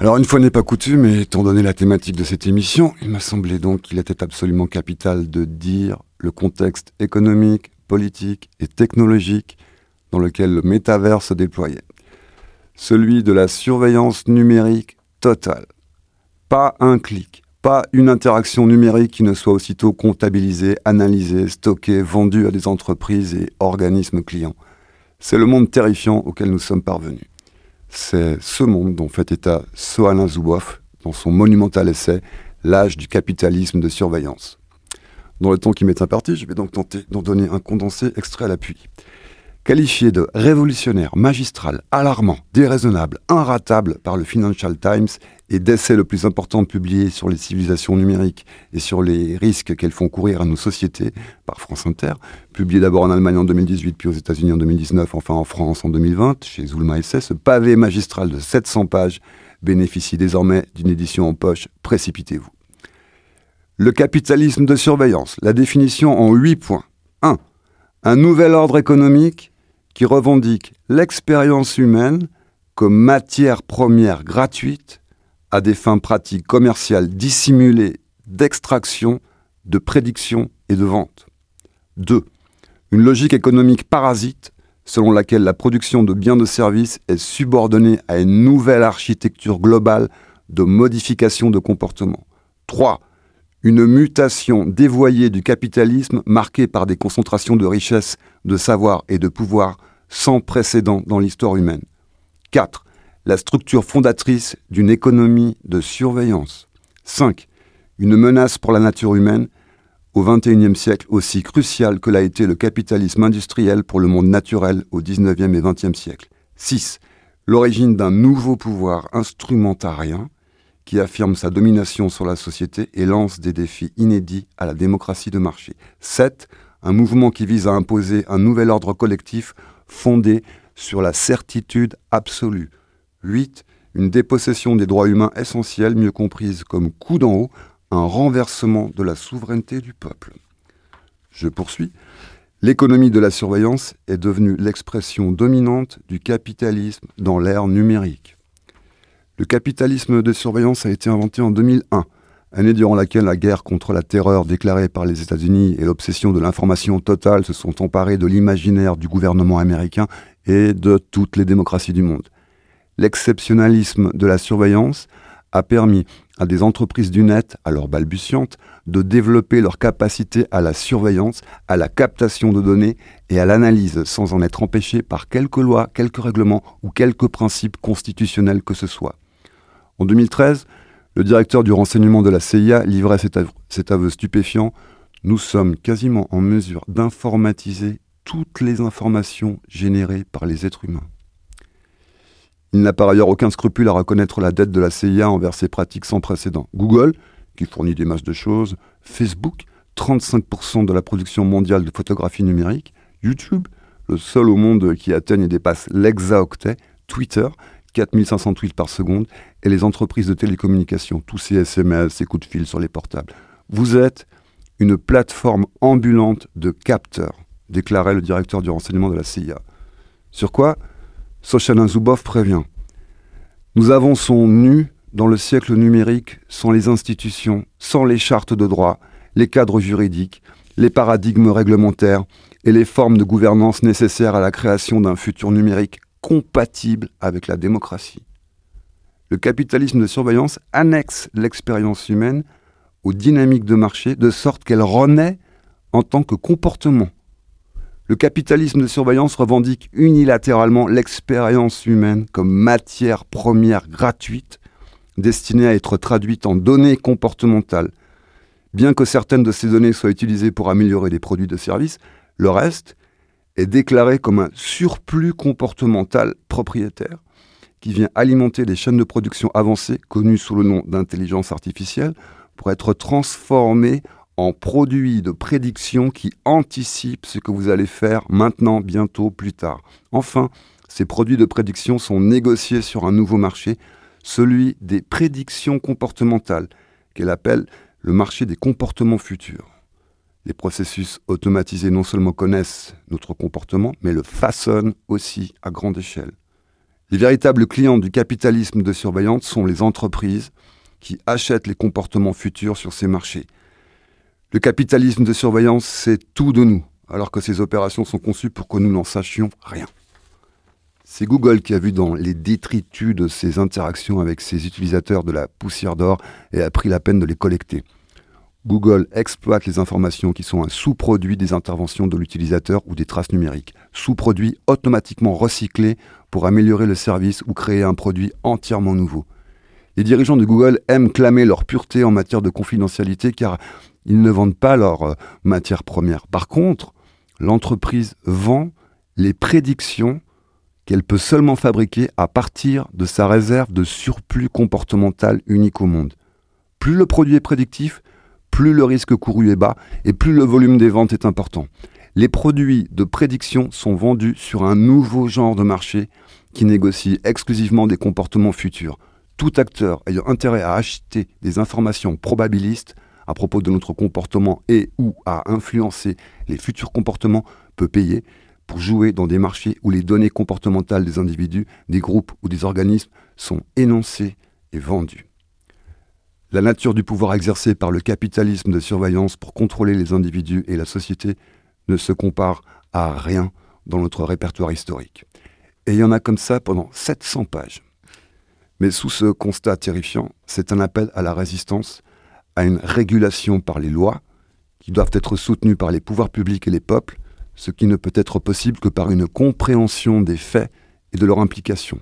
Alors une fois n'est pas coutume, étant donné la thématique de cette émission, il m'a semblé donc qu'il était absolument capital de dire le contexte économique, politique et technologique dans lequel le métavers se déployait. Celui de la surveillance numérique totale. Pas un clic, pas une interaction numérique qui ne soit aussitôt comptabilisée, analysée, stockée, vendue à des entreprises et organismes clients. C'est le monde terrifiant auquel nous sommes parvenus. C'est ce monde dont fait état Soalin Zuboff dans son monumental essai L'âge du capitalisme de surveillance. Dans le temps qui m'est imparti, je vais donc tenter d'en donner un condensé extrait à l'appui. Qualifié de révolutionnaire, magistral, alarmant, déraisonnable, inratable par le Financial Times et d'essai le plus important publié sur les civilisations numériques et sur les risques qu'elles font courir à nos sociétés par France Inter, publié d'abord en Allemagne en 2018, puis aux États-Unis en 2019, enfin en France en 2020, chez Zulma Essai, ce pavé magistral de 700 pages bénéficie désormais d'une édition en poche. Précipitez-vous. Le capitalisme de surveillance, la définition en 8 points. 1. Un nouvel ordre économique qui revendique l'expérience humaine comme matière première gratuite à des fins pratiques commerciales dissimulées d'extraction, de prédiction et de vente. 2. Une logique économique parasite selon laquelle la production de biens de services est subordonnée à une nouvelle architecture globale de modification de comportement. 3. Une mutation dévoyée du capitalisme marquée par des concentrations de richesses, de savoir et de pouvoir sans précédent dans l'histoire humaine. 4 la structure fondatrice d'une économie de surveillance. 5. Une menace pour la nature humaine au XXIe siècle aussi cruciale que l'a été le capitalisme industriel pour le monde naturel au XIXe et XXe siècle. 6. L'origine d'un nouveau pouvoir instrumentarien qui affirme sa domination sur la société et lance des défis inédits à la démocratie de marché. 7. Un mouvement qui vise à imposer un nouvel ordre collectif fondé sur la certitude absolue 8. Une dépossession des droits humains essentiels, mieux comprise comme coup d'en haut, un renversement de la souveraineté du peuple. Je poursuis. L'économie de la surveillance est devenue l'expression dominante du capitalisme dans l'ère numérique. Le capitalisme de surveillance a été inventé en 2001, année durant laquelle la guerre contre la terreur déclarée par les États-Unis et l'obsession de l'information totale se sont emparés de l'imaginaire du gouvernement américain et de toutes les démocraties du monde l'exceptionnalisme de la surveillance a permis à des entreprises du net, alors balbutiantes, de développer leur capacité à la surveillance, à la captation de données et à l'analyse sans en être empêchées par quelques lois, quelques règlements ou quelques principes constitutionnels que ce soit. En 2013, le directeur du renseignement de la CIA livrait cet aveu, cet aveu stupéfiant. Nous sommes quasiment en mesure d'informatiser toutes les informations générées par les êtres humains. Il n'a par ailleurs aucun scrupule à reconnaître la dette de la CIA envers ses pratiques sans précédent. Google, qui fournit des masses de choses, Facebook, 35% de la production mondiale de photographie numérique, YouTube, le seul au monde qui atteigne et dépasse l'hexaoctet, Twitter, 4500 tweets par seconde, et les entreprises de télécommunications, tous ces SMS, ces coups de fil sur les portables. Vous êtes une plateforme ambulante de capteurs, déclarait le directeur du renseignement de la CIA. Sur quoi Sochalin Zuboff prévient. Nous avançons nus dans le siècle numérique sans les institutions, sans les chartes de droit, les cadres juridiques, les paradigmes réglementaires et les formes de gouvernance nécessaires à la création d'un futur numérique compatible avec la démocratie. Le capitalisme de surveillance annexe l'expérience humaine aux dynamiques de marché de sorte qu'elle renaît en tant que comportement le capitalisme de surveillance revendique unilatéralement l'expérience humaine comme matière première gratuite destinée à être traduite en données comportementales. Bien que certaines de ces données soient utilisées pour améliorer les produits de service, le reste est déclaré comme un surplus comportemental propriétaire qui vient alimenter des chaînes de production avancées connues sous le nom d'intelligence artificielle pour être transformées en produits de prédiction qui anticipent ce que vous allez faire maintenant, bientôt, plus tard. Enfin, ces produits de prédiction sont négociés sur un nouveau marché, celui des prédictions comportementales, qu'elle appelle le marché des comportements futurs. Les processus automatisés non seulement connaissent notre comportement, mais le façonnent aussi à grande échelle. Les véritables clients du capitalisme de surveillance sont les entreprises qui achètent les comportements futurs sur ces marchés. Le capitalisme de surveillance, c'est tout de nous, alors que ces opérations sont conçues pour que nous n'en sachions rien. C'est Google qui a vu dans les détritus de ses interactions avec ses utilisateurs de la poussière d'or et a pris la peine de les collecter. Google exploite les informations qui sont un sous-produit des interventions de l'utilisateur ou des traces numériques, sous-produits automatiquement recyclés pour améliorer le service ou créer un produit entièrement nouveau. Les dirigeants de Google aiment clamer leur pureté en matière de confidentialité car ils ne vendent pas leur euh, matière première. Par contre, l'entreprise vend les prédictions qu'elle peut seulement fabriquer à partir de sa réserve de surplus comportemental unique au monde. Plus le produit est prédictif, plus le risque couru est bas et plus le volume des ventes est important. Les produits de prédiction sont vendus sur un nouveau genre de marché qui négocie exclusivement des comportements futurs. Tout acteur ayant intérêt à acheter des informations probabilistes à propos de notre comportement et ou à influencer les futurs comportements peut payer pour jouer dans des marchés où les données comportementales des individus, des groupes ou des organismes sont énoncées et vendues. La nature du pouvoir exercé par le capitalisme de surveillance pour contrôler les individus et la société ne se compare à rien dans notre répertoire historique. Et il y en a comme ça pendant 700 pages. Mais sous ce constat terrifiant, c'est un appel à la résistance, à une régulation par les lois, qui doivent être soutenues par les pouvoirs publics et les peuples, ce qui ne peut être possible que par une compréhension des faits et de leur implication.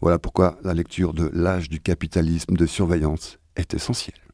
Voilà pourquoi la lecture de L'âge du capitalisme de surveillance est essentielle.